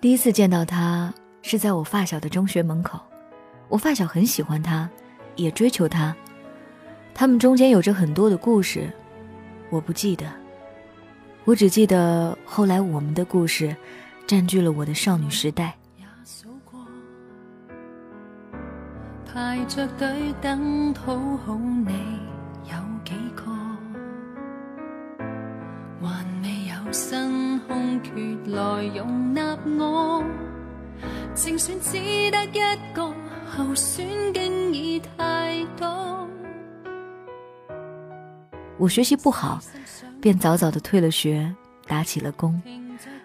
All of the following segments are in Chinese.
第一次见到他是在我发小的中学门口，我发小很喜欢他，也追求他，他们中间有着很多的故事，我不记得，我只记得后来我们的故事占据了我的少女时代。排着队等讨好你有几个，我。正选只得一个候选，竟已太多。我学习不好，便早早的退了学，打起了工。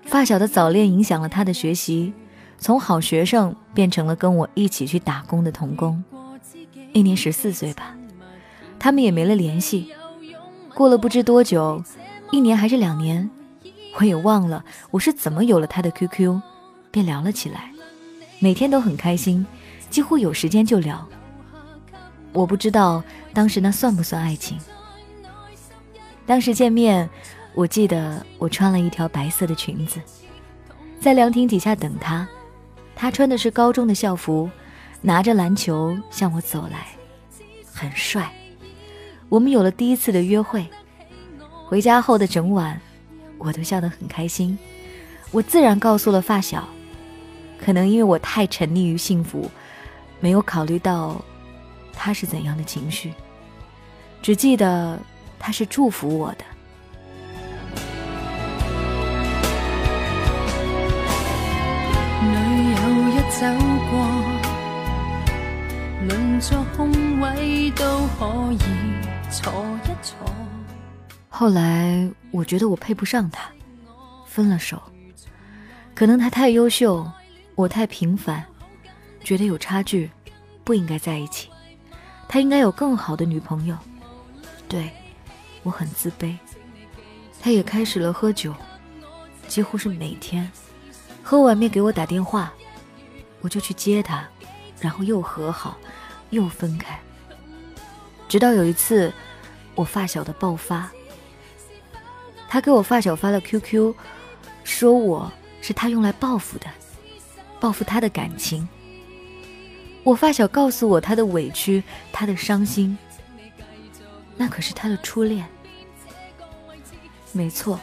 发小的早恋影响了他的学习。从好学生变成了跟我一起去打工的童工，一年十四岁吧，他们也没了联系。过了不知多久，一年还是两年，我也忘了我是怎么有了他的 QQ，便聊了起来，每天都很开心，几乎有时间就聊。我不知道当时那算不算爱情。当时见面，我记得我穿了一条白色的裙子，在凉亭底下等他。他穿的是高中的校服，拿着篮球向我走来，很帅。我们有了第一次的约会，回家后的整晚，我都笑得很开心。我自然告诉了发小，可能因为我太沉溺于幸福，没有考虑到他是怎样的情绪，只记得他是祝福我的。走过，轮作空位都可以坐一坐。后来我觉得我配不上他，分了手。可能他太优秀，我太平凡，觉得有差距，不应该在一起。他应该有更好的女朋友。对，我很自卑。他也开始了喝酒，几乎是每天，喝完面给我打电话。我就去接他，然后又和好，又分开。直到有一次，我发小的爆发，他给我发小发了 QQ，说我是他用来报复的，报复他的感情。我发小告诉我他的委屈，他的伤心，那可是他的初恋。没错，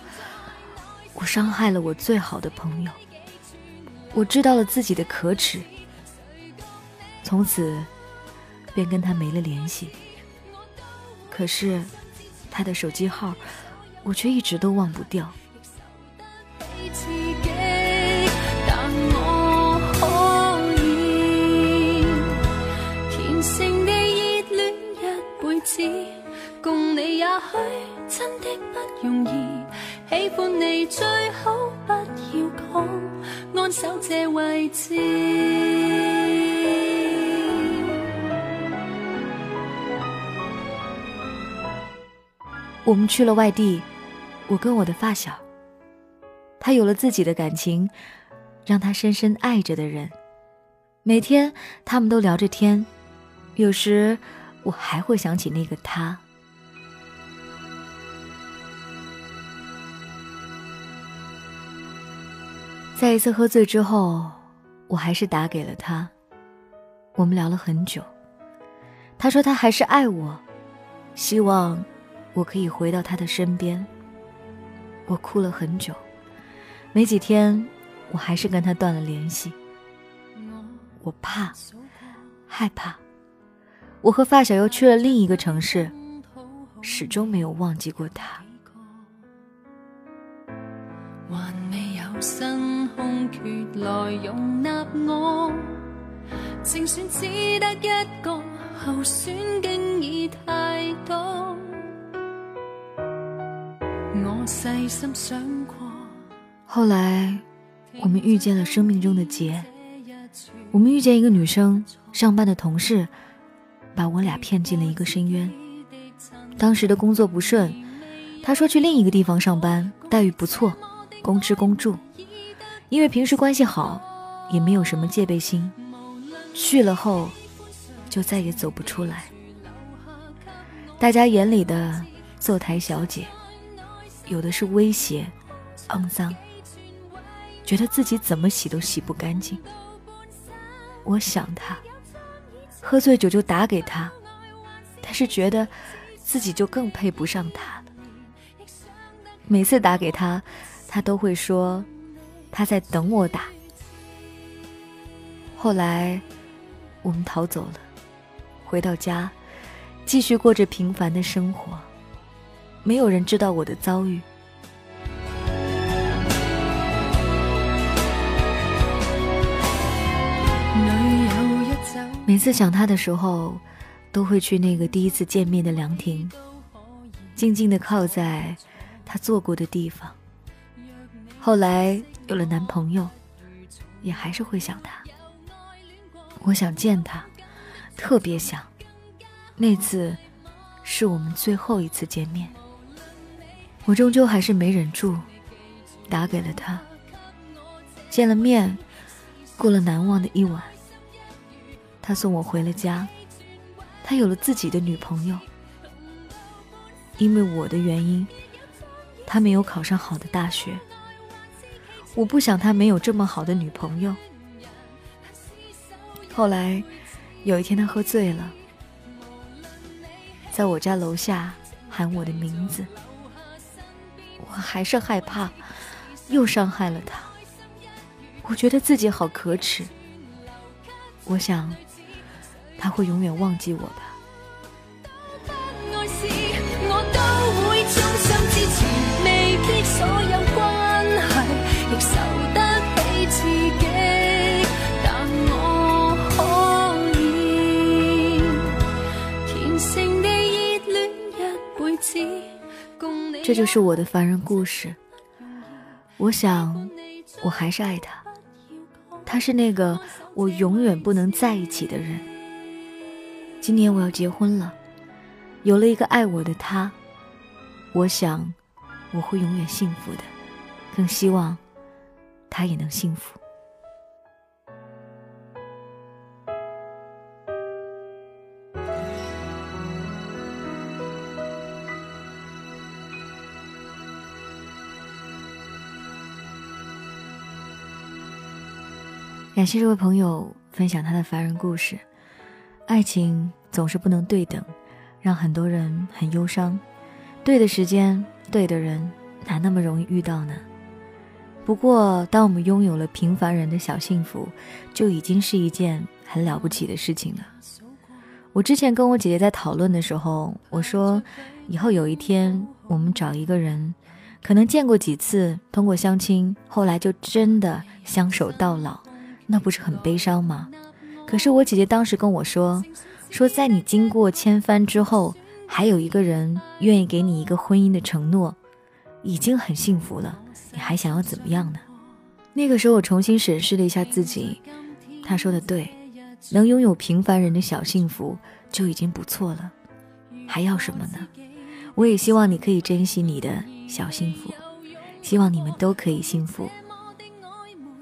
我伤害了我最好的朋友。我知道了自己的可耻，从此便跟他没了联系。可是他的手机号，我却一直都忘不掉。共你也许真的不容易，喜欢你最好不要讲，安守这位置。我们去了外地，我跟我的发小，他有了自己的感情，让他深深爱着的人。每天他们都聊着天，有时我还会想起那个他。在一次喝醉之后，我还是打给了他。我们聊了很久，他说他还是爱我，希望我可以回到他的身边。我哭了很久，没几天，我还是跟他断了联系。我怕，害怕。我和发小又去了另一个城市，始终没有忘记过他。我，我细心想过。后来，我们遇见了生命中的劫。我们遇见一个女生，上班的同事，把我俩骗进了一个深渊。当时的工作不顺，她说去另一个地方上班，待遇不错，公吃公住。因为平时关系好，也没有什么戒备心，去了后就再也走不出来。大家眼里的坐台小姐，有的是威胁、肮脏，觉得自己怎么洗都洗不干净。我想他，喝醉酒就打给他，但是觉得自己就更配不上他了。每次打给他，他都会说他在等我打。后来我们逃走了，回到家，继续过着平凡的生活，没有人知道我的遭遇。每次想他的时候，都会去那个第一次见面的凉亭，静静的靠在他坐过的地方。后来有了男朋友，也还是会想他。我想见他，特别想。那次是我们最后一次见面，我终究还是没忍住，打给了他。见了面，过了难忘的一晚。他送我回了家，他有了自己的女朋友。因为我的原因，他没有考上好的大学。我不想他没有这么好的女朋友。后来，有一天他喝醉了，在我家楼下喊我的名字。我还是害怕，又伤害了他。我觉得自己好可耻。我想。他会永远忘记我的。这就是我的凡人故事。我想，我还是爱他。他是那个我永远不能在一起的人。今年我要结婚了，有了一个爱我的他，我想我会永远幸福的，更希望他也能幸福。感谢这位朋友分享他的凡人故事。爱情总是不能对等，让很多人很忧伤。对的时间，对的人，哪那么容易遇到呢？不过，当我们拥有了平凡人的小幸福，就已经是一件很了不起的事情了。我之前跟我姐姐在讨论的时候，我说，以后有一天我们找一个人，可能见过几次，通过相亲，后来就真的相守到老，那不是很悲伤吗？可是我姐姐当时跟我说，说在你经过千帆之后，还有一个人愿意给你一个婚姻的承诺，已经很幸福了。你还想要怎么样呢？那个时候我重新审视了一下自己，她说的对，能拥有平凡人的小幸福就已经不错了，还要什么呢？我也希望你可以珍惜你的小幸福，希望你们都可以幸福。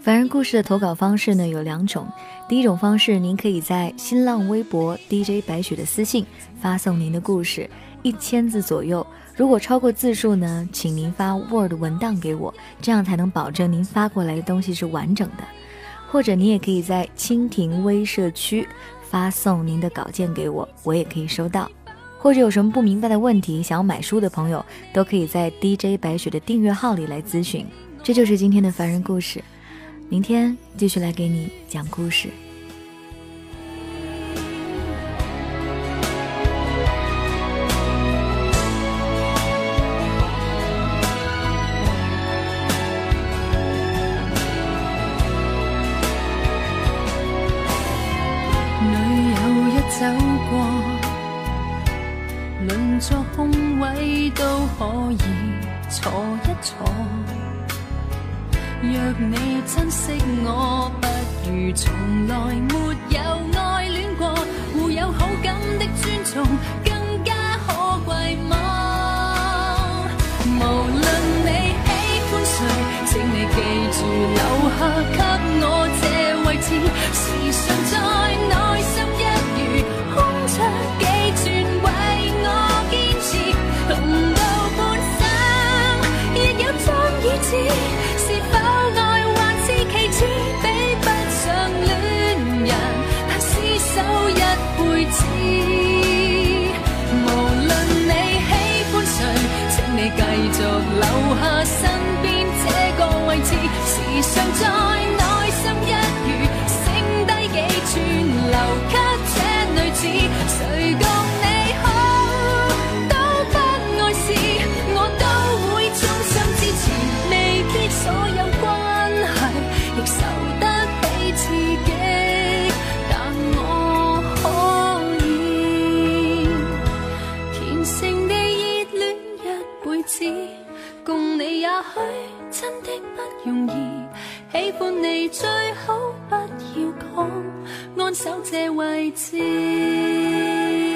凡人故事的投稿方式呢有两种，第一种方式，您可以在新浪微博 DJ 白雪的私信发送您的故事，一千字左右。如果超过字数呢，请您发 Word 文档给我，这样才能保证您发过来的东西是完整的。或者你也可以在蜻蜓微社区发送您的稿件给我，我也可以收到。或者有什么不明白的问题，想要买书的朋友，都可以在 DJ 白雪的订阅号里来咨询。这就是今天的凡人故事。明天继续来给你讲故事。女友一走过，邻座空位都可以坐一坐。若你珍惜我，不如从来没有爱恋过。互有好感的尊重，更加可贵吗？无论你喜欢谁，请你记住留下给我这位置，时常在内心一如空出几寸，为我坚持。同到半生，亦有朝与子。谁讲你好都不碍事，我都会衷心支持。未必所有关系亦受得起刺激，但我可以虔诚地热恋一辈子，共你也许真的不容易。喜欢你最好不要讲。安守这位置。